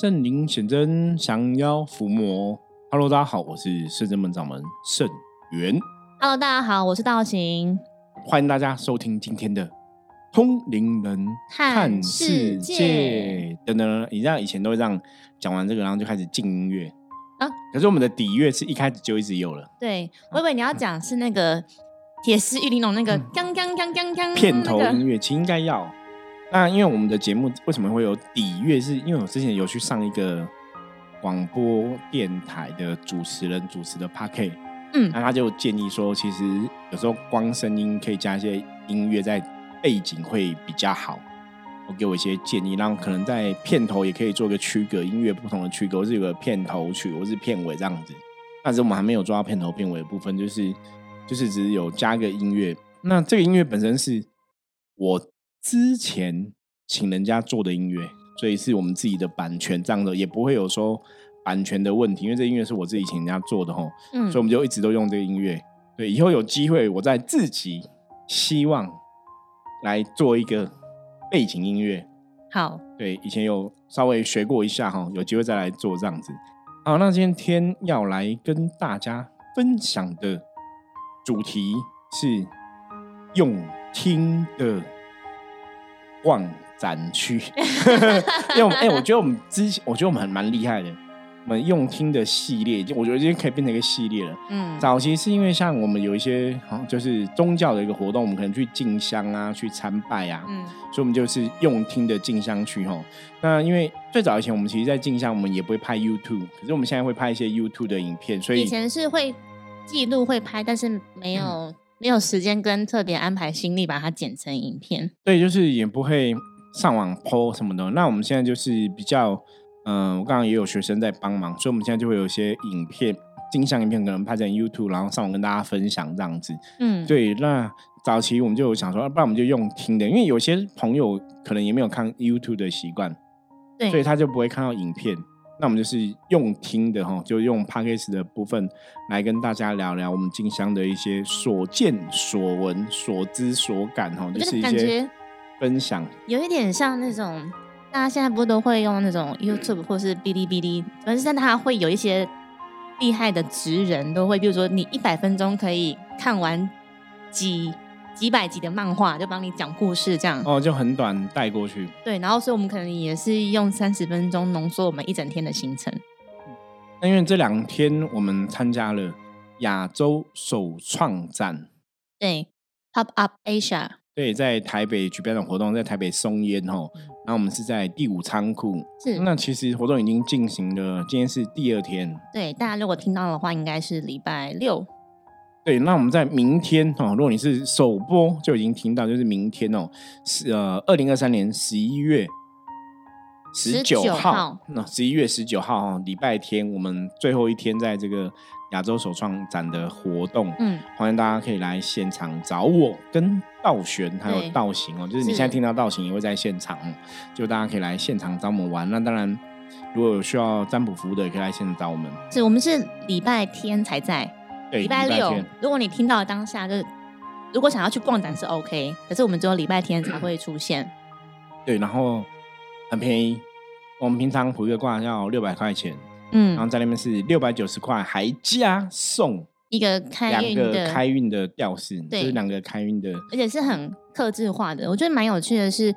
圣灵显真，降妖伏魔。Hello，大家好，我是圣真门掌门圣元。Hello，大家好，我是道行。欢迎大家收听今天的《通灵人看世界》。等等，你知道以前都会这样讲完这个，然后就开始进音乐啊。可是我们的底乐是一开始就一直有了。对，我以为你要讲是那个铁丝玉玲珑那个锵锵锵锵锵嗯片头音乐，其实应该要。那因为我们的节目为什么会有底乐？是因为我之前有去上一个广播电台的主持人主持的 p a k 嗯那他就建议说，其实有时候光声音可以加一些音乐在背景会比较好。我给我一些建议，然后可能在片头也可以做个区隔，音乐不同的区隔，或是有个片头曲，或是片尾这样子。但是我们还没有做到片头片尾的部分，就是就是只是有加个音乐。那这个音乐本身是我之前请人家做的音乐，所以是我们自己的版权这样的，也不会有说版权的问题，因为这音乐是我自己请人家做的吼。嗯所以我们就一直都用这个音乐。对，以后有机会，我再自己希望来做一个背景音乐。好，对，以前有稍微学过一下哈，有机会再来做这样子。好，那今天要来跟大家分享的主题是用听的逛展区，因为我们哎、我觉得我们之前，我觉得我们很蛮厉害的，我们用听的系列，就我觉得今天可以变成一个系列了。嗯，早期是因为像我们有一些好像就是宗教的一个活动，我们可能去进香啊，去参拜啊，嗯所以我们就是用听的进香去吼。那因为最早以前我们其实，在进香我们也不会拍 YouTube，可是我们现在会拍一些 YouTube 的影片，所以以前是会记录会拍，但是没有、嗯没有时间跟特别安排心力把它剪成影片。对，就是也不会上网 PO 什么的。那我们现在就是比较，嗯、我刚刚也有学生在帮忙，所以我们现在就会有一些影片。镜像影片可能拍成 YouTube，然后上网跟大家分享这样子。嗯，对，那早期我们就有想说，啊不然我们就用听的，因为有些朋友可能也没有看 YouTube 的习惯，对，所以他就不会看到影片。那我们就是用听的哈，就用 p a c k a g e 的部分来跟大家聊聊我们金香的一些所见所闻、所知所感哈，就是一些分享。有一点像那种大家现在不都会用那种 YouTube 或是哔哩哔哩，反正它会有一些厉害的职人都会，比如说你一百分钟可以看完几几百集的漫画，就帮你讲故事这样。哦，就很短带过去。对，然后所以我们可能也是用三十分钟浓缩我们一整天的行程。那因为这两天我们参加了亚洲首创展，对，Pop Up Asia，对，在台北举办的活动，在台北松烟吼，然后我们是在第五仓库。是那其实活动已经进行了，今天是第二天。对大家如果听到的话，应该是礼拜六。对，那我们在明天哦，如果你是首播就已经听到，就是明天哦，是呃二零二三年十一月十九19号号，那十一月十九号哦，礼拜天，我们最后一天在这个亚洲首创展的活动，嗯，欢迎大家可以来现场找我跟道玄还有道行哦，就是你现在听到道行也会在现场哦，就大家可以来现场找我们玩。那当然，如果有需要占卜服务的，也可以来现场找我们。是我们是礼拜天才在，对，礼拜六天，如果你听到当下就是，如果想要去逛展是 OK，可是我们只有礼拜天才会出现。对，然后很便宜，我们平常卜一个卦要六百块钱，嗯然后嗯，在那边是六百九十块，还加送一个开两个运的，开运的吊饰，就对是两个开运的。而且是很克制化的。我觉得蛮有趣的是，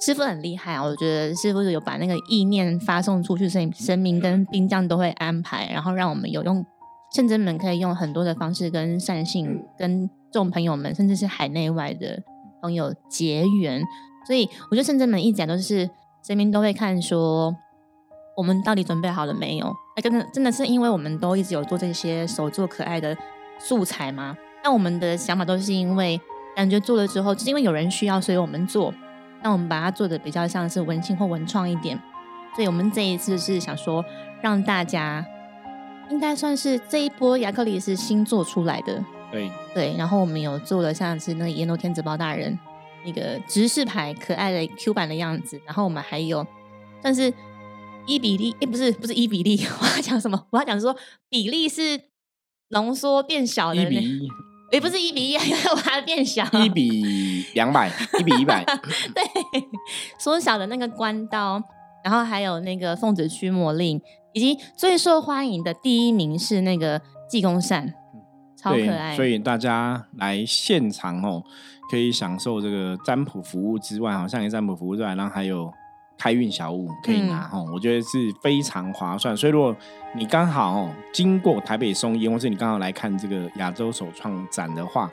师傅很厉害啊！我觉得师傅有把那个意念发送出去，所以神明跟兵将都会安排，然后让我们有用圣真们可以用很多的方式跟善信、跟众朋友们，甚至是海内外的朋友结缘。所以我觉得圣真们一直以来都是神明都会看说。我们到底准备好了没有？那真的真的是因为我们都一直有做这些手做可爱的素材吗？那我们的想法都是因为感觉做了之后，就是因为有人需要，所以我们做。那我们把它做的比较像是文青或文创一点。所以我们这一次是想说，让大家应该算是这一波亚克力是新做出来的，对，对。然后我们有做了像是那个阎罗天子包大人那个直视牌可爱的 Q 版的样子，然后我们还有算是一比例，诶，不是不是一比例，我要讲什么？我要讲说比例是浓缩变小的那，一比一，也不是一比一，因 为我把它变小，一比两百，一比一百，对缩小的那个关刀，然后还有那个奉子驱魔令，以及最受欢迎的第一名是那个济公扇，超可爱。所以大家来现场哦，可以享受这个占卜服务之外，好像也占卜服务之外，然后还有开运小物可以拿哦，我觉得是非常划算。所以如果你刚好哦经过台北松烟，或是你刚好来看这个亚洲首创展的话，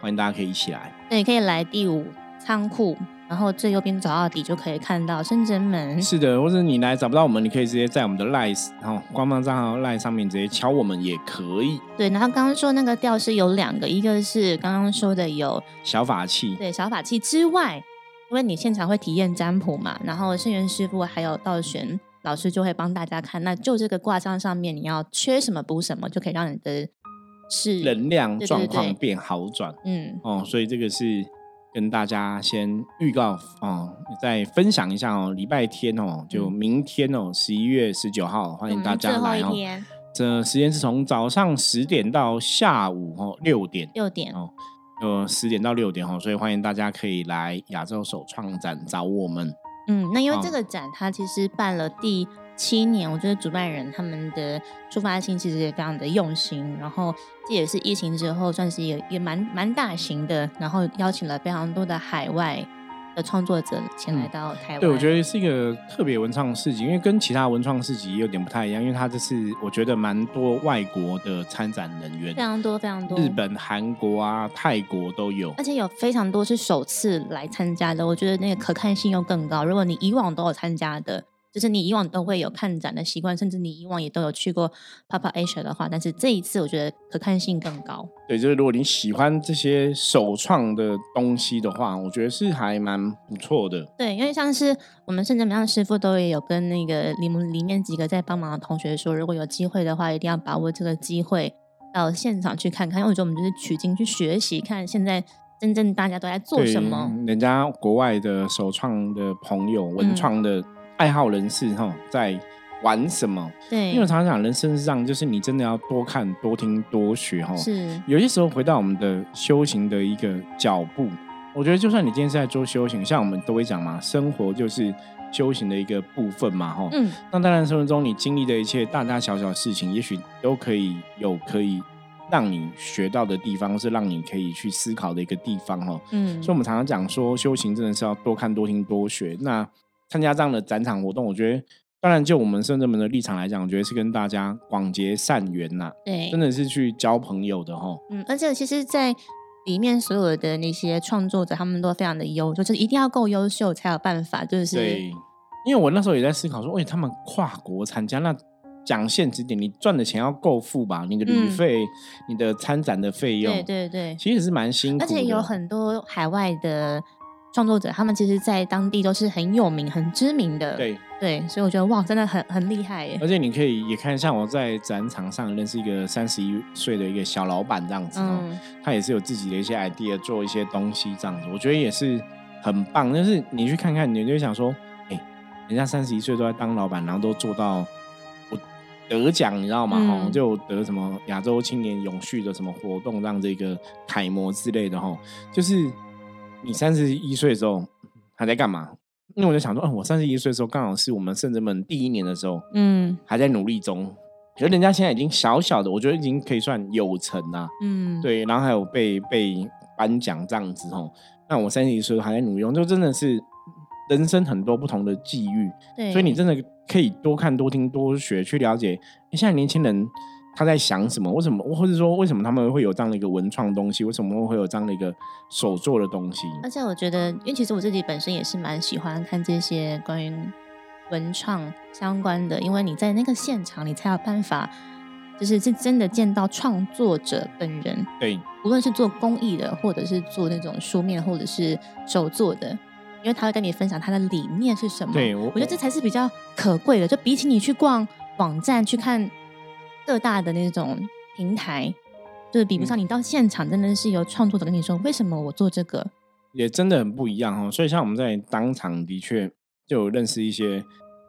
欢迎大家可以一起来。对，可以来第五仓库。然后最右边走到底就可以看到深圳门。是的，或者你来找不到我们，你可以直接在我们的 Line，然后官方账号 Line 上面直接敲我们也可以。对，然后刚刚说那个吊是有两个，一个是刚刚说的有小法器，对，小法器之外，因为你现场会体验占卜嘛，然后圣元师傅还有道玄老师就会帮大家看，那就这个卦象上面你要缺什么补什么，就可以让你的是能量状况变好转。嗯，哦，所以这个是。跟大家先预告哦，再分享一下哦。礼拜天哦，就明天哦，十一月十九号，欢迎大家来哦。这时间是从早上十点到下午哦六点。六点哦，呃，十点到六点哦，所以欢迎大家可以来亚洲首创展找我们。嗯，那因为这个展它其实办了第。七年，我觉得主办人他们的出发性其实也非常的用心，然后这也是疫情之后算是也也蛮蛮大型的，然后邀请了非常多的海外的创作者前来到台湾。对，我觉得是一个特别文创市集，因为跟其他文创市集有点不太一样，因为它这次我觉得蛮多外国的参展人员，非常多非常多，日本、韩国啊、泰国都有，而且有非常多是首次来参加的，我觉得那个可看性又更高。如果你以往都有参加的。就是你以往都会有看展的习惯，甚至你以往也都有去过 Papa Asia 的话，但是这一次我觉得可看性更高。对，就是如果你喜欢这些首创的东西的话，我觉得是还蛮不错的。对，因为像是我们甚至每样师傅都也有跟那个里面里面几个在帮忙的同学说，如果有机会的话，一定要把握这个机会到现场去看看，因为我觉得我们就是取经去学习，看现在真正大家都在做什么。人家国外的首创的朋友，文创的。爱好人士哈，在玩什么？对，因为我常常讲，人生上就是你真的要多看、多听、多学哈。是，有些时候回到我们的修行的一个脚步，我觉得就算你今天是在做修行，像我们都会讲嘛，生活就是修行的一个部分嘛哈。嗯。那当然，生活中你经历的一切大大小小的事情，也许都可以有可以让你学到的地方，是让你可以去思考的一个地方哈。嗯。所以，我们常常讲说，修行真的是要多看、多听、多学。那参加这样的展场活动，我觉得当然就我们圣者们的立场来讲，我觉得是跟大家广结善缘呐，对，真的是去交朋友的哈。嗯，而且其实，在里面所有的那些创作者，他们都非常的优秀，就是一定要够优秀才有办法。就是对，因为我那时候也在思考说，哎，他们跨国参加，那讲现实点，你赚的钱要够付吧？你的旅费、你的参展的费用，对对对，其实是蛮辛苦，而且有很多海外的。创作者他们其实，在当地都是很有名、很知名的。对对，所以我觉得哇，真的很很厉害耶！而且你可以也看，像我在展场上认识一个三十一岁的一个小老板这样子哦，他也是有自己的一些 idea 做一些东西这样子，我觉得也是很棒。但是你去看看，你就想说，哎，人家三十一岁都在当老板，然后都做到我得奖，你知道吗？哈，就得什么亚洲青年永续的什么活动，让这个楷模之类的哈，就是。你三十一岁的时候还在干嘛？因为我就想说，嗯，我三十一岁的时候刚好是我们圣者们第一年的时候，嗯，还在努力中。可是人家现在已经小小的，我觉得已经可以算有成啦，嗯，对。然后还有被被颁奖这样子哦。那我三十一岁还在努力中，就真的是人生很多不同的际遇。对，所以你真的可以多看、多听、多学，去了解现在年轻人。他在想什么？为什么？或者说，为什么他们会有这样的一个文创东西？为什么会有这样的一个手做的东西？而且我觉得，因为其实我自己本身也是蛮喜欢看这些关于文创相关的，因为你在那个现场，你才有办法，就是是真的见到创作者本人。对，无论是做公益的，或者是做那种书面，或者是手做的，因为他会跟你分享他的理念是什么。对，我觉得这才是比较可贵的。就比起你去逛网站去看。各大的那种平台，就是比不上你到现场，真的是由创作者跟你说，为什么我做这个，也真的很不一样哦。所以像我们在当场的确就有认识一些，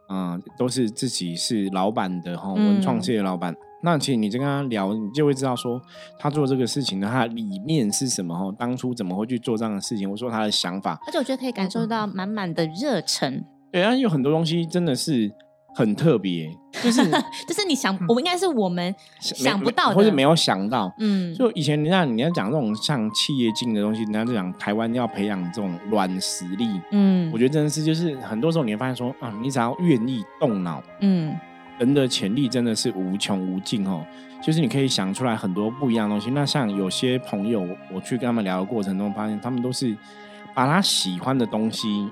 嗯，都是自己是老板的哈，文创界的老板。那其实你跟他聊，你就会知道说他做这个事情的他的理念是什么哈，当初怎么会去做这样的事情，我说他的想法。而且我觉得可以感受到满满的热忱。对啊，有很多东西真的是很特别，就是 就是你想，我们应该是我们想不到的，或者没有想到。嗯，就以前人家你要讲这种像企业经营的东西，人家就讲台湾要培养这种软实力。嗯我觉得真的是，就是很多时候你会发现说啊，你只要愿意动脑，嗯人的潜力真的是无穷无尽哦。就是你可以想出来很多不一样的东西。那像有些朋友，我去跟他们聊的过程中，发现他们都是把他喜欢的东西，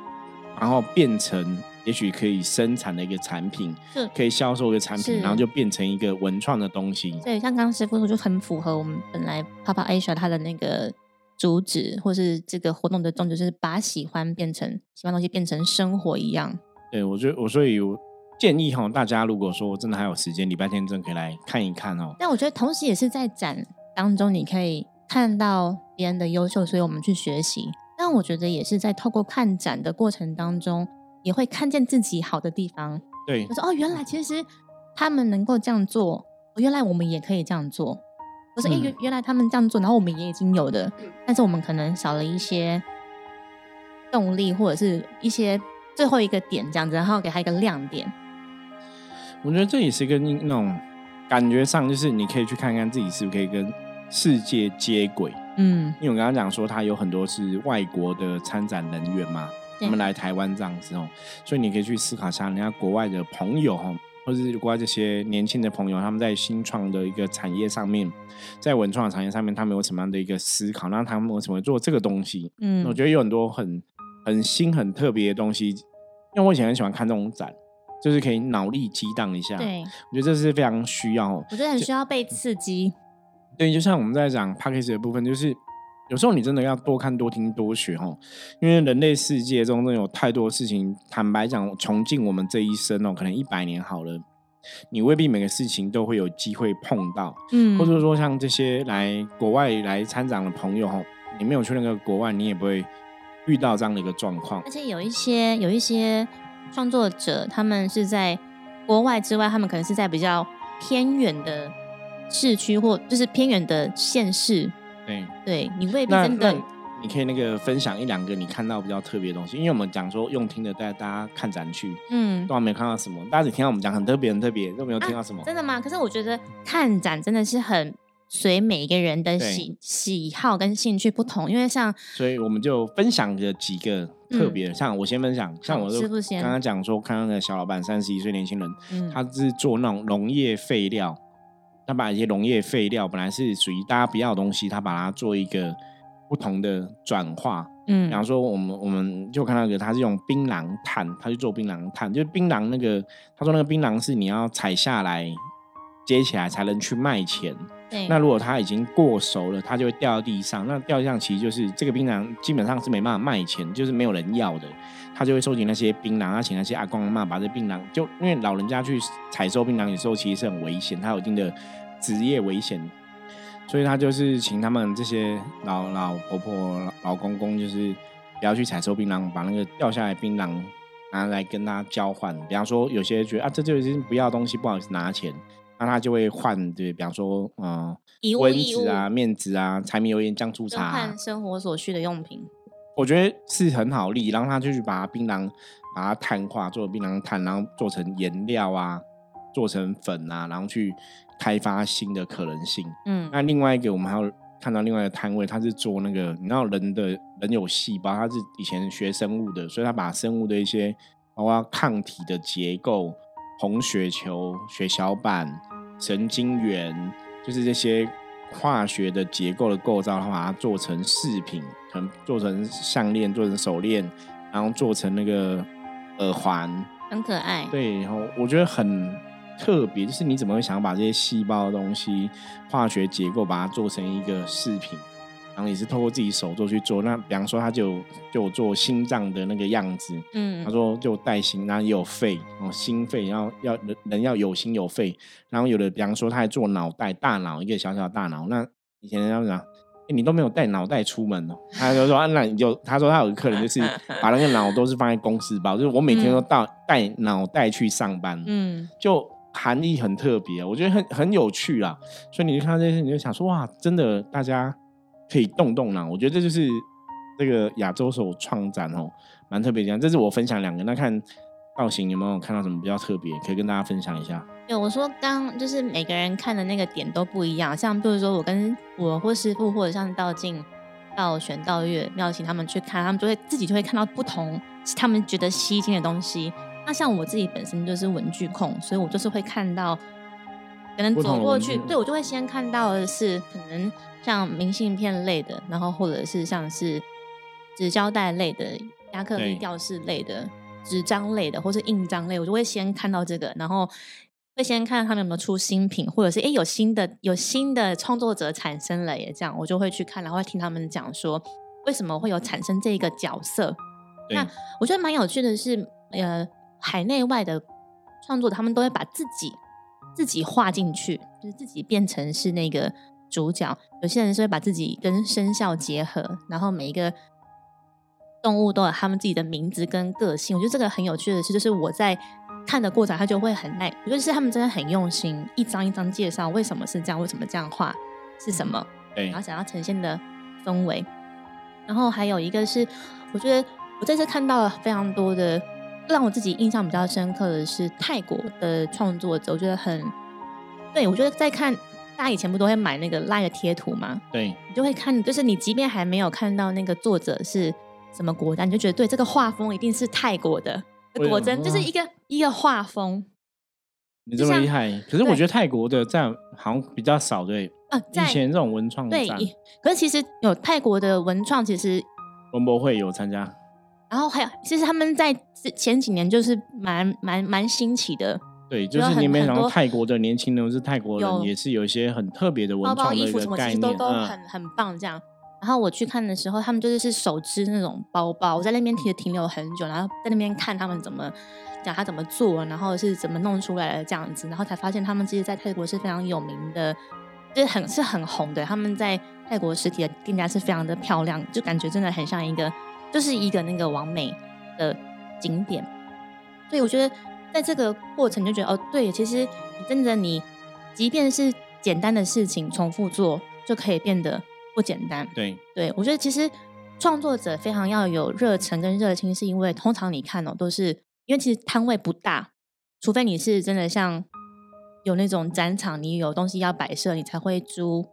然后变成也许可以生产的一个产品，是可以销售一个产品，然后就变成一个文创的东西。对，像刚刚师傅说，就很符合我们本来 Papa Asia 它的那个主旨，或是这个活动的宗旨，就是把喜欢变成喜欢东西变成生活一样。对我觉得我所以我建议哈，大家如果说真的还有时间，礼拜天真的可以来看一看哦。但我觉得同时也是在展当中，你可以看到别人的优秀，所以我们去学习。但我觉得也是在透过看展的过程当中，也会看见自己好的地方。对我说哦，原来其实他们能够这样做，哦原来我们也可以这样做。我说，哎、嗯原原来他们这样做，然后我们也已经有的，但是我们可能少了一些动力，或者是一些最后一个点这样子，然后给他一个亮点。我觉得这也是跟那种感觉上，就是你可以去看看自己是不是可以跟世界接轨。嗯，因为我刚刚讲说，他有很多是外国的参展人员嘛，对他们来台湾这样子哦，所以你可以去思考一下，人家国外的朋友哈，或者是国外这些年轻的朋友，他们在新创的一个产业上面，在文创的产业上面，他们有什么样的一个思考？那他们为什么会做这个东西？嗯我觉得有很多很很新、很特别的东西，因为我以前很喜欢看这种展，就是可以脑力激荡一下。对，我觉得这是非常需要哦。我觉得很需要被刺激。对，就像我们在讲 p a c k a g e 的部分，就是有时候你真的要多看、多听、多学哦，因为人类世界中真的有太多事情。坦白讲，穷尽我们这一生哦，可能一百年好了，你未必每个事情都会有机会碰到，嗯，或者说像这些来国外来参展的朋友哦，你没有去那个国外，你也不会遇到这样的一个状况而。且有一些有一些创作者，他们是在国外之外，他们可能是在比较偏远的市区或就是偏远的县市，对，对你未必真的你可以那个分享一两个你看到比较特别的东西，因为我们讲说用听的带大家看展去，嗯都还没有看到什么，大家只听到我们讲很特别、很特别，都没有听到什么。真的吗？可是我觉得看展真的是很随每一个人的喜喜好跟兴趣不同，因为像所以我们就分享了几个特别的，像我先分享，像好我就师傅先刚刚讲说，看到那个小老板三十一岁年轻人，嗯他是做那种农业废料，他把一些农业废料本来是属于大家不要的东西，他把它做一个不同的转化。嗯比方说，我们我们就看到一个，他是用槟榔炭，他去做槟榔炭，就是槟榔那个，他说那个槟榔是你要采下来接起来才能去卖钱。对那如果它已经过熟了，它就会掉到地上。那掉地上其实就是这个槟榔基本上是没办法卖钱，就是没有人要的。他就会收集那些槟榔，他请那些阿公阿妈把这槟榔，就因为老人家去采收槟榔有时候其实是很危险，他有一定的职业危险，所以他就是请他们这些老老婆婆、老老公公，就是不要去采收槟榔，把那个掉下来槟榔拿来跟他交换。比方说，有些觉得啊，这就是不要东西，不好意思拿钱。那他就会换，对，比方说，嗯、温一物一物子啊、面子啊、柴米油盐酱醋茶啊、看生活所需的用品。我觉得是很好利，然后他就去把槟榔把它碳化，做槟榔碳，然后做成颜料啊，做成粉啊，然后去开发新的可能性。嗯那另外一个，我们还有看到另外一个摊位，他是做那个，你知道人的人有细胞，他是以前学生物的，所以他把生物的一些包括抗体的结构、红血球、血小板、神经元，就是这些化学的结构的构造，他把它做成饰品，可能做成项链、做成手链，然后做成那个耳环，很可爱。对，然后我觉得很特别，就是你怎么会想要把这些细胞的东西、化学结构把它做成一个饰品，然后也是透过自己手做去做。那比方说，他就就做心脏的那个样子，嗯他说就带心，然后也有肺，哦，心肺，然后要人人要有心有肺，然后有的比方说他还做脑袋、大脑一个小小的大脑。那以前人家讲。诶你都没有带脑袋出门哦，他就说啊，那你就他说他有个客人就是把那个脑都是放在公司包，就是我每天都到带脑袋去上班，嗯，就含义很特别，我觉得很很有趣啦。所以你就看到这些，你就想说哇，真的大家可以动动脑。我觉得这就是这个亚洲手创展哦，蛮特别的。这是我分享两个，那看造型有没有看到什么比较特别，可以跟大家分享一下？对，我说刚就是每个人看的那个点都不一样，像比如说我跟我或师傅，或者像道静、道玄、道月、妙琴他们去看，他们就会自己就会看到不同，他们觉得吸睛的东西。那像我自己本身就是文具控，所以我就是会看到，可能走过去，对我就会先看到的是可能像明信片类的，然后或者是像是纸胶带类的、亚克力吊饰类的、纸张类的，或是印章类，我就会先看到这个，然后会先看他们有没有出新品，或者是哎有新的有新的创作者产生了耶，这样我就会去看，然后听他们讲说为什么会有产生这个角色。那我觉得蛮有趣的是，呃。海内外的创作者，他们都会把自己自己画进去，就是自己变成是那个主角。有些人是会把自己跟生肖结合，然后每一个动物都有他们自己的名字跟个性。我觉得这个很有趣的是，就是我在看的过程，他就会很耐。我觉得是他们真的很用心，一张一张介绍为什么是这样，为什么这样画是什么，然后想要呈现的氛围。然后还有一个是，我觉得我这次看到了非常多的。让我自己印象比较深刻的是泰国的创作者，我觉得很对。我觉得在看大家以前不都会买那个赖的贴图吗？对，你就会看，就是你即便还没有看到那个作者是什么国家，你就觉得对这个画风一定是泰国的。果真就是一个一个画风。你这么厉害，可是我觉得泰国的在好像比较少对。啊，以前这种文创对，可是其实有泰国的文创，其实文博会有参加。然后还有，其实他们在前几年就是蛮蛮蛮新奇的。对，就是你没想到泰国的年轻人是泰国人，也是有一些很特别的文创的一个概念，都都很很棒这样。然后我去看的时候，他们就是是手织那种包包，我在那边停停留很久，然后在那边看他们怎么讲他怎么做，然后是怎么弄出来的这样子，然后才发现他们其实，在泰国是非常有名的，就是很是很红的。他们在泰国实体的店家是非常的漂亮，就感觉真的很像一个。就是一个那个完美的景点，所以我觉得在这个过程就觉得哦，对，其实真的你即便是简单的事情重复做，就可以变得不简单。对，对我觉得其实创作者非常要有热忱跟热情，是因为通常你看哦，都是因为其实摊位不大，除非你是真的像有那种展场，你有东西要摆设，你才会租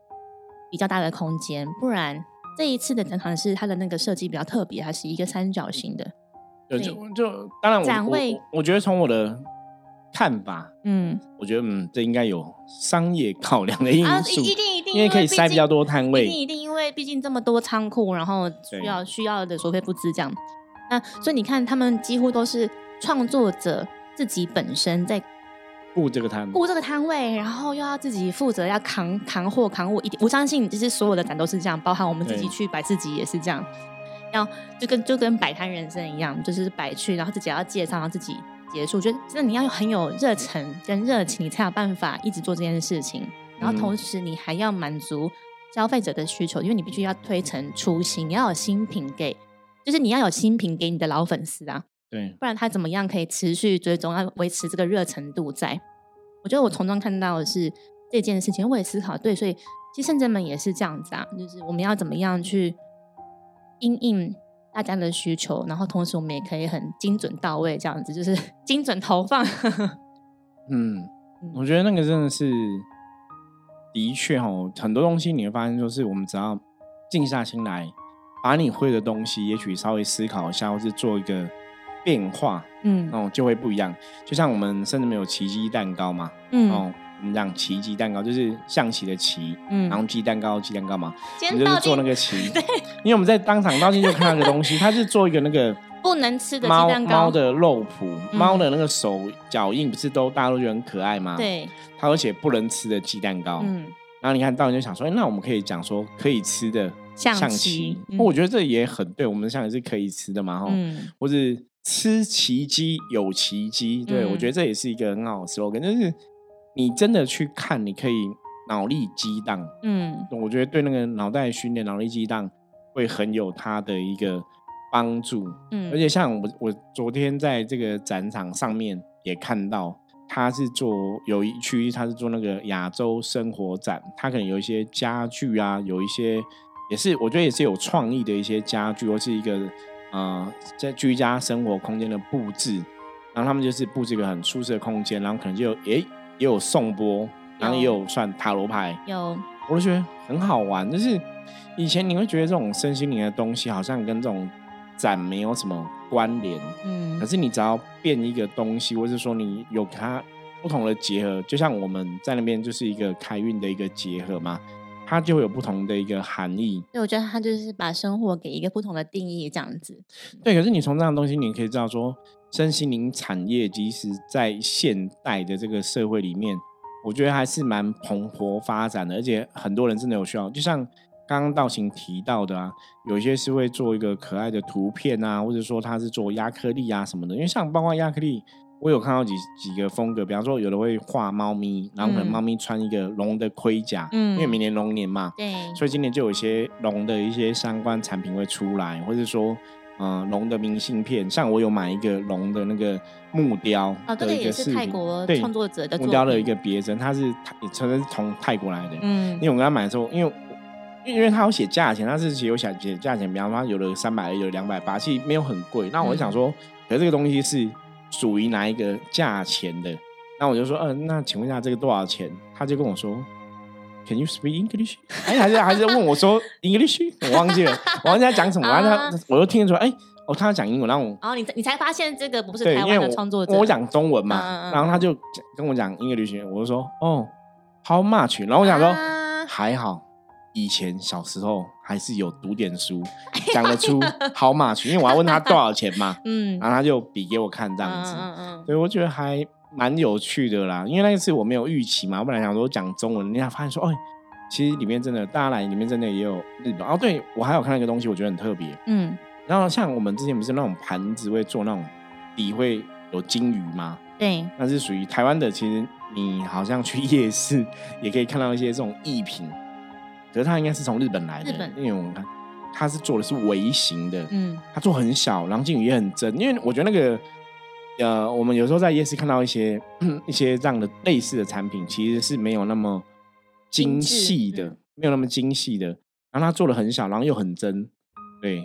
比较大的空间，不然。这一次的展场是它的那个设计比较特别，它是一个三角形的。对，就就当然，展位我觉得从我的看法，嗯，我觉得嗯，这应该有商业考量的因素，一定一定，因为可以塞比较多摊位，一定一定，因为毕竟这么多仓库，然后需要需要的收费不资这样。那所以你看，他们几乎都是创作者自己本身在。顾这个摊，顾这个摊位，然后又要自己负责要扛扛货扛物，一我相信就是所有的展都是这样，包含我们自己去摆自己也是这样，要就跟就跟摆摊人生一样，就是摆去，然后自己要介绍，然后自己结束。我觉得真的你要很有热忱跟热情，你才有办法一直做这件事情。然后同时你还要满足消费者的需求，因为你必须要推陈出新，你要有新品给，就是你要有新品给你的老粉丝啊。对，不然他怎么样可以持续追踪，要维持这个热程度在？我觉得我从中看到的是这件事情，我也思考对，所以其实圣者们也是这样子啊，就是我们要怎么样去应应大家的需求，然后同时我们也可以很精准到位，这样子就是 精准投放。嗯，我觉得那个真的是的确哦，很多东西你会发现，就是我们只要静下心来，把你会的东西，也许稍微思考一下，或是做一个。变化，嗯，哦，就会不一样。就像我们甚至没有奇迹蛋糕嘛，嗯，哦，我们讲奇迹蛋糕就是象棋的棋，嗯，然后鸡蛋糕鸡蛋糕嘛，我们就是做那个 棋，对，因为我们在当场当天就看到个东西，它是做一个那个不能吃的鸡猫猫的肉脯，猫的那个手脚印不是都大家都觉得很可爱吗？对，它而且不能吃的鸡蛋糕，嗯，然后你看到人就想说，哎，那我们可以讲说可以吃的象棋，我觉得这也很对，我们的象棋是可以吃的嘛，哈，或者。吃奇迹有奇迹，对我觉得这也是一个很好的 slogan，就是你真的去看，你可以脑力激荡，嗯，我觉得对那个脑袋训练、脑力激荡会很有它的一个帮助，嗯，而且像我我昨天在这个展场上面也看到，他是做有一区他是做那个亚洲生活展，他可能有一些家具啊，有一些也是我觉得也是有创意的一些家具，或是一个。呃，在居家生活空间的布置，然然后他们就是布置一个很舒适的空间，然后可能就有诶也有颂钵，然后也有算塔罗牌，有我就觉得很好玩。就是以前你会觉得这种身心灵的东西好像跟这种展没有什么关联，嗯可是你只要变一个东西，或者说你有它不同的结合，就像我们在那边就是一个开运的一个结合嘛，它就会有不同的一个含义。所以我觉得它就是把生活给一个不同的定义，这样子。对，可是你从这样的东西，你可以知道说，身心灵产业即使在现代的这个社会里面，我觉得还是蛮蓬勃发展的，而且很多人真的有需要。就像刚刚道行提到的啊，有一些是会做一个可爱的图片啊，或者说他是做亚克力啊什么的。因为像包括亚克力，我有看到几几个风格，比方说有的会画猫咪，然后可能嗯。猫咪穿一个龙的盔甲，嗯。因为明年龙年嘛，对，所以今年就有一些龙的一些相关产品会出来，或者说，嗯、龙的明信片，像我有买一个龙的那个木雕的一个也是个饰品，泰国对创作者的木雕的一个别针，它是泰，真的是从泰国来的。嗯。因为我跟他买的时候，因为我因为他有写价钱，他是写有写写价钱，比方说有的三百，有两百八，其实没有很贵。那我就想说，可是这个东西是属于哪一个价钱的？那我就说，嗯、那请问一下这个多少钱？他就跟我说，Can you speak English？哎，还是还是问我说 English？我忘记了，我忘记他讲什么。然后啊他我就听得出来，哎，哦，他讲英文，然后我然后你你才发现这个不是对，台湾的创作者，我讲中文嘛，然后他就跟我讲 English，我就说，哦，How much？然后我想说。啊还好，以前小时候还是有读点书，讲得出好马群因为我要问他多少钱嘛，嗯，然后他就比给我看这样子，嗯嗯所以我觉得还蛮有趣的啦。因为那一次我没有预期嘛，我本来想说讲中文，人家发现说，哎，其实里面真的大家来里面真的也有日本。哦，对我还有看到一个东西，我觉得很特别。嗯然后像我们之前不是那种盘子会做那种底会有金鱼吗？嗯，对，那是属于台湾的，其实你好像去夜市也可以看到一些这种艺品，可是它应该是从日本来的，日本因为我们看它是做的是微型的，嗯它做很小，然后金鱼也很真，因为我觉得那个呃，我们有时候在夜市看到一些 一些这样的类似的产品，其实是没有那么精细的，嗯没有那么精细的，然后它做的很小，然后又很真，对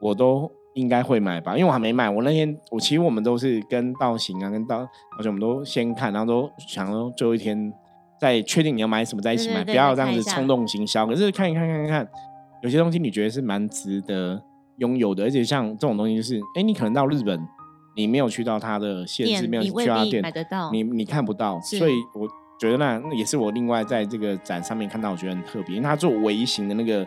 我都应该会买吧，因为我还没买。我那天我其实我们都是跟道行啊，跟道，而且我们都先看，然后都想说最后一天再确定你要买什么在一起买，不要这样子冲动行销。可是看一看看一看，有些东西你觉得是蛮值得拥有的，而且像这种东西就是，哎，你可能到日本，你没有去到它的限制，没有你去到它店买得到，你你看不到，所以我觉得那那也是我另外在这个展上面看到，我觉得很特别，因为它做微型的那个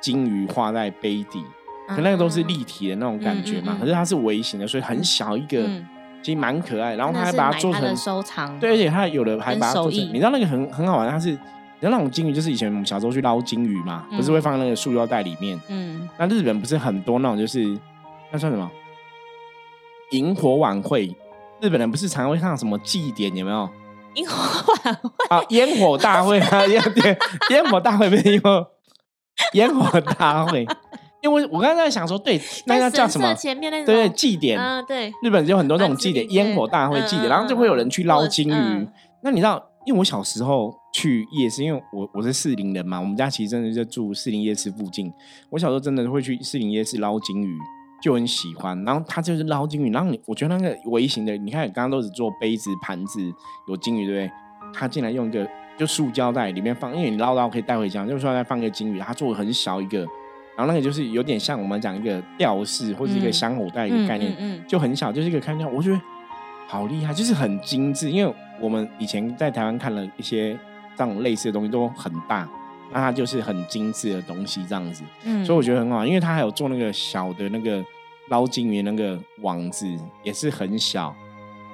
金鱼画在杯底，可那个都是立体的那种感觉嘛，嗯嗯嗯。可是它是微型的，所以很小一个，嗯其实蛮可爱。然后他还把它做成它收藏，对，而且他有的还把它做成，你知道那个很很好玩，它是你知道那种金鱼，就是以前我们小时候去捞金鱼嘛，不是嗯会放在那个塑料袋里面。嗯，那日本不是很多那种就是那算什么萤火晚会？日本人不是常会看什么祭典有没有？萤火晚会，啊，烟火大会啊，烟对 烟火大会不是烟火 烟火大会？因为我刚才在想说，对，那在要叫什么神社？前面那种，对，祭典。啊，对，日本有很多那种祭典，烟火大会祭典，然后就会有人去捞金鱼。嗯那你知道，因为我小时候去夜市，因为我我是士林人嘛，我们家其实真的就住士林夜市附近。我小时候真的会去士林夜市捞金鱼，就很喜欢。然后他就是捞金鱼，然后你我觉得那个微型的，你看刚刚都是做杯子、盘子有金鱼，对不对？他竟然用一个就塑胶袋里面放，因为你捞到可以带回家，就塑胶袋放一个金鱼，他做的很小一个，然后那个就是有点像我们讲一个吊饰或者一个嗯香火袋一个概念，嗯嗯就很小，就是一个看掉，我觉得好厉害，就是很精致。因为我们以前在台湾看了一些这种类似的东西都很大，那它就是很精致的东西这样子，嗯，所以我觉得很好，因为它还有做那个小的那个捞金鱼那个网子，也是很小。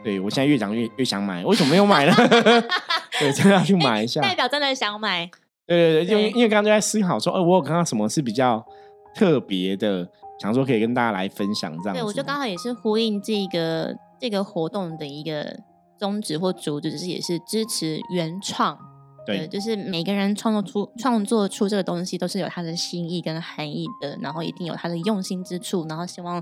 对我现在越讲越越想买，为什么没有买呢？对，真的要去买一下。代表真的想买，对对对，因为因为刚刚就在思考说，哦，我有看到什么是比较特别的，想说可以跟大家来分享这样。对我就刚好也是呼应这个这个活动的一个宗旨或主旨，就是也是支持原创。对就是每个人创作出创作出这个东西，都是有他的心意跟含义的，然后一定有他的用心之处，然后希望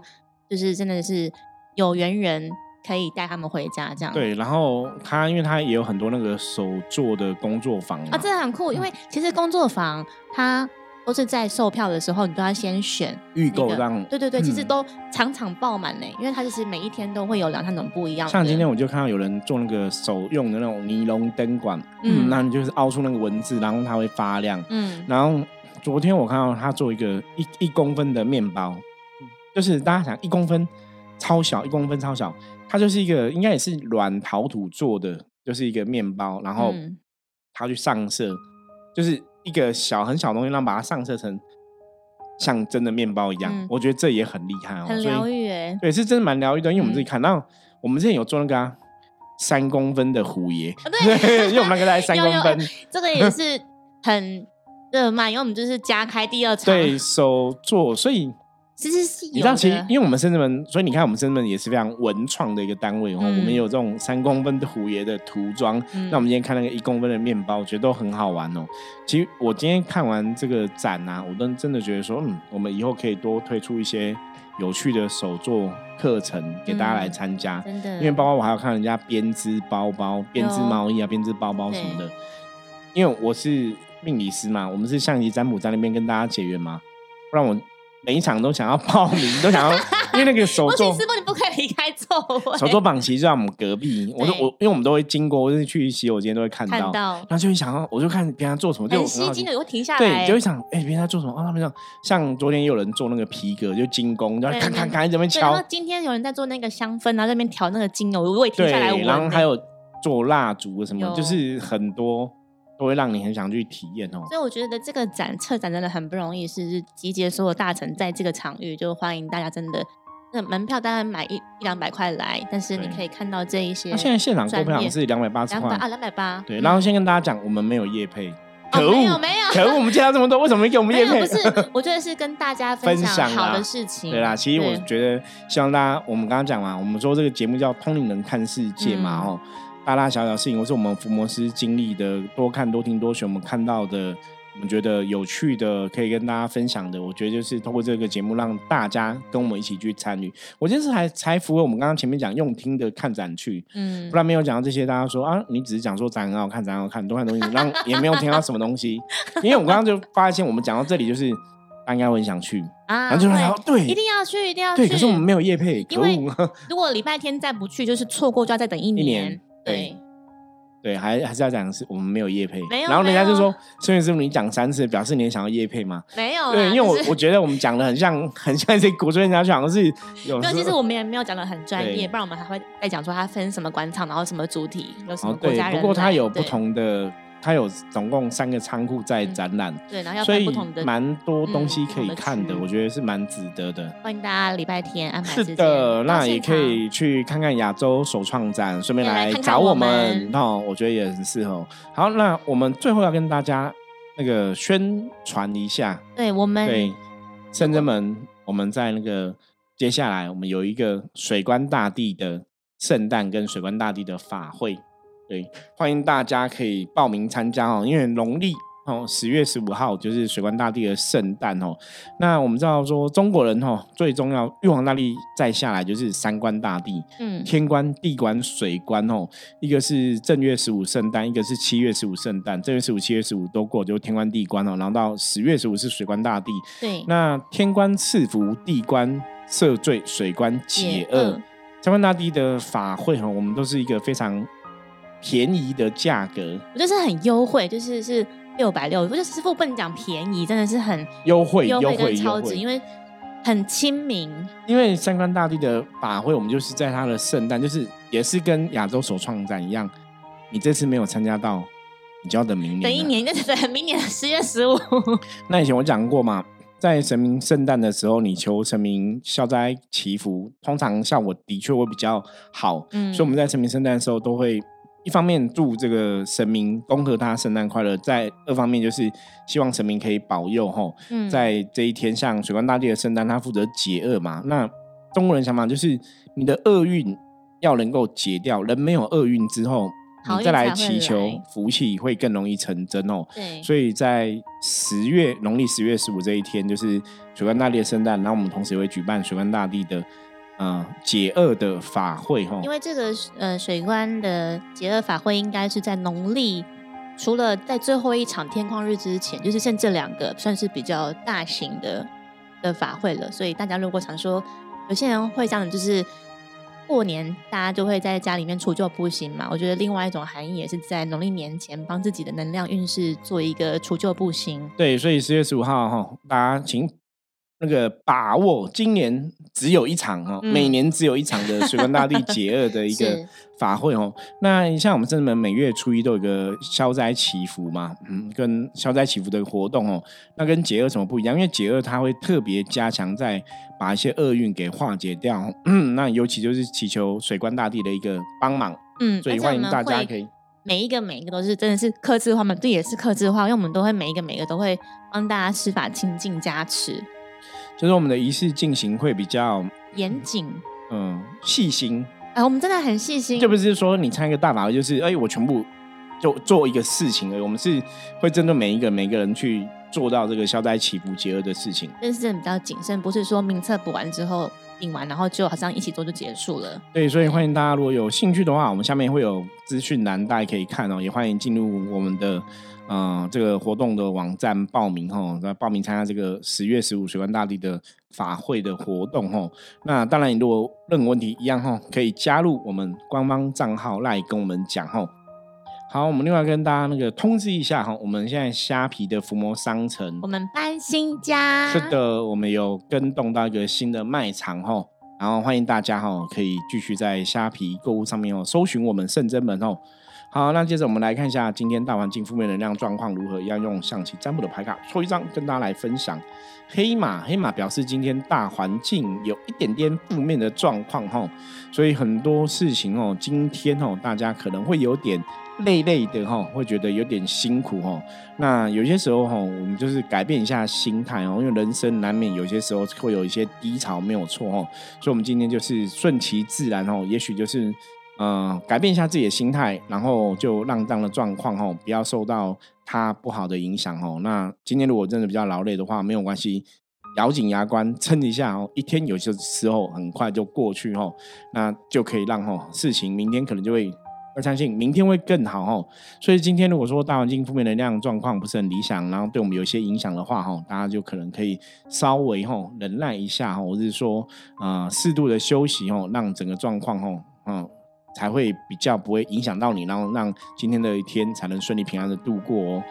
就是真的是有缘人可以带他们回家这样。对，然后他因为他也有很多那个手做的工作坊啊，真的很酷，因为其实工作坊他都是在售票的时候，你都要先选预那个购让对对对，其实嗯都场场爆满呢，因为它就是每一天都会有两三种不一样。像今天我就看到有人做那个手用的那种尼龙灯管，嗯嗯，那你就是凹出那个文字，然后它会发亮。嗯然后昨天我看到他做一个一一公分的面包，就是大家想一公分超小，一公分超小，它就是一个应该也是软陶土做的，就是一个面包，然后嗯它去上色，就是一个小很小的东西，然后把它上色成像真的面包一样。嗯我觉得这也很厉害哦，很疗愈哎。对，是真的蛮疗愈的，因为我们自己嗯看到，我们之前有做那个、啊、三公分的虎爷，哦对 因为我们那个大概三 有有公分，这个也是很热卖，因为我们就是加开第二 场。对，手做，所以其实是你知道，其实因为我们深圳门，所以你看我们深圳门也是非常文创的一个单位哦。嗯我们有这种三公分的虎爷的涂装，嗯那我们今天看那个一公分的面包，我觉得都很好玩哦。其实我今天看完这个展啊，我都真的觉得说，嗯，我们以后可以多推出一些有趣的手作课程给大家来嗯参加。真的，因为包括我还要看人家编织包包、编织毛衣啊、编织包包什么的。因为我是命理师嘛，我们是象棋占卜在那边跟大家结缘嘛，不然我每一场都想要报名，都想要，因为那个手作师傅你不可以离开座位。手作榜其实就在我们隔壁，我都我因为我们都会经过，就是去洗手间都会看到，看到然后就会想要，我就看别人做什么，就很吸睛的，的。会停下来。对，就会想，哎、别人在做什么？哦，他们像，像昨天也有人做那个皮革，就精工，然后对看看看，在那边敲后，今天有人在做那个香氛，然后在那边调那个精油，我也停对，下来。然后还有做蜡烛什么，就是很多都会让你很想去体验哦。所以我觉得这个展策展真的很不容易，是是集结所有大臣在这个场域，就欢迎大家真的。那门票当然买一一两百块来，但是你可以看到这一些那现在现场购票是两百八十块，啊两百八，对。嗯然后先跟大家讲，我们没有业配，哦可恶，没有没有可恶，我们介绍这么多，为什么没给我们业配？不是，我觉得是跟大家分分享啦好的事情。对啦，其实我对觉得希望大家，我们刚刚讲嘛，我们说这个节目叫《通灵人看世界》嘛，嗯哦、大大小小事情，或是我们福摩斯经历的，多看多听多学，我们看到的，我们觉得有趣的，可以跟大家分享的，我觉得就是通过这个节目，让大家跟我们一起去参与。我觉得是还才符合我们刚刚前面讲用听的看展去，嗯不然没有讲到这些，大家说啊，你只是讲说展很好看，展很好看，多看东西，让 也没有听到什么东西。因为我刚刚就发现，我们讲到这里，就是大家应很想去，啊，然后就说会对，一定要去，一定要去。对，可是我们没有夜配，可因为。如果礼拜天再不去，就是错过就要再等一年。年对对，还还是要讲是我们没有叶配，没有然后人家就说，孙师傅你讲三次，表示你也想要叶配吗？没有啦。对，因为我就是我觉得我们讲的很像，很像一些古人家去，好像是有没有，候其实我们也没有讲的很专业，对不然我们还会再讲说它分什么官场，然后什么主体，有什么哦对国家，人来。不过它有不对同的，它有总共三个仓库在嗯展览，对，然后要所以分不同的。蛮多东西可以看的，区我觉得是蛮值得的。欢迎大家礼拜天安排是的，那也可以去看看亚洲首创展，顺便来找我我们们。哦，我觉得也很适合。好，那我们最后要跟大家那个宣传一下，对我们对，深圳门，我们在那个接下来我们有一个水关大帝的圣诞跟水关大帝的法会，对，欢迎大家可以报名参加哦，因为农历。哦，十月十五号就是水关大帝的圣诞哦。那我们知道说中国人哦最重要，玉皇大帝再下来就是三官大帝，嗯天官、地官、水官哦，一个是正月十五圣诞，一个是七月十五圣诞。正月十五、七月十五都过，就是天官、地官哦。然后到十月十五是水官大帝。对那天官赐福，地官赦罪，水官解厄恶。三官大帝的法会哈，我们都是一个非常便宜的价格，我就是很优惠，就是是六百六，我觉得师傅不能讲便宜，真的是很优惠、优惠超值，因。为很亲民。因为三官大帝的法会，我们就是在他的圣诞，就是也是跟亚洲首创展一样，你这次没有参加到，你就要等明年。等一年，就是等明年十月十五。那以前我讲过嘛，在神明圣诞的时候，你求神明消灾祈福，通常效果的确会比较好。嗯所以我们在神明圣诞的时候，都会一方面祝这个神明恭贺他圣诞快乐，在二方面就是希望神明可以保佑吼，嗯在这一天，像水官大帝的圣诞，他负责解厄嘛。那中国人想法就是你的厄运要能够解掉，人没有厄运之后，你再来祈求福气会更容易成真哦。对，所以在十月农历十月十五这一天，就是水官大帝的圣诞，然后我们同时也会举办水官大帝的呃解厄的法会哈。因为这个呃水官的解厄法会应该是在农历除了在最后一场天旷日之前，就是剩这两个算是比较大型的的法会了。所以大家如果想说，有些人会这样，就是过年大家就会在家里面除旧布新嘛。我觉得另外一种含义也是在农历年前帮自己的能量运势做一个除旧布新。对，所以十月十五号哈，大家请。那个把握今年只有一场哦，每年只有一场的 水官大帝解厄的一个法会哦。那像我们正门每月初一都有个消灾祈福嘛，嗯，跟消灾祈福的活动哦。那跟解厄什么不一样？因为解厄它会特别加强在把一些厄运给化解掉。那尤其就是祈求水官大帝的一个帮忙。嗯，所以欢迎大家可以每一个每一个都是真的是克制化嘛，这也是克制化，因为我们都会每一个每一个都会帮大家施法清净加持。就是我们的仪式进行会比较严谨，嗯，细心。哎，我们真的很细心，就不是说你参一个大法会，就是哎，我全部就做一个事情而已。我们是会针对每一个每个人去做到这个消灾祈福结厄的事情。但是真的比较谨慎，不是说名册补完之后印完，然后就好像一起做就结束了。对，所以欢迎大家如果有兴趣的话，我们下面会有资讯栏，大家可以看哦。也欢迎进入我们的。嗯，这个活动的网站报名哦，那报名参加这个十月十五水关大帝的法会的活动哦。那当然，你如果任何问题一样哦，可以加入我们官方账号来跟我们讲哈。好，我们另外跟大家那个通知一下哈，我们现在虾皮的伏魔商城，我们搬新家，是的，我们有跟动到一个新的卖场哈，然后欢迎大家哈，可以继续在虾皮购物上面哦，搜寻我们圣真门哦。好，那接着我们来看一下今天大环境负面能量状况如何，要用象棋占卜的牌卡抽一张跟大家来分享。黑马，黑马表示今天大环境有一点点负面的状况哈，所以很多事情哦，今天哦，大家可能会有点累累的哈，会觉得有点辛苦哈。那有些时候哈，我们就是改变一下心态哦，因为人生难免有些时候会有一些低潮，没有错哦。所以我们今天就是顺其自然哦，也许就是。嗯，改变一下自己的心态，然后就让这样的状况吼，不要受到它不好的影响吼。那今天如果真的比较劳累的话，没有关系，咬紧牙关撑一下哦。一天有些时候很快就过去吼，那就可以让吼事情明天可能就会，我相信明天会更好哦。所以今天如果说大环境负面能量状况不是很理想，然后对我们有一些影响的话哈，大家就可能可以稍微哈忍耐一下哈，或是说啊适度的休息哦，让整个状况吼嗯。才会比较不会影响到你，然后让今天的一天才能顺利平安的度过哦。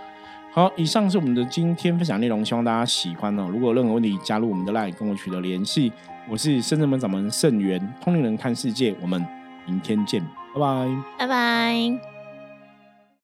好，以上是我们的今天分享内容，希望大家喜欢哦。如果任何问题，加入我们的 LINE 跟我取得联系。我是深圳门掌门盛元，通灵人看世界，我们明天见，拜拜，拜拜。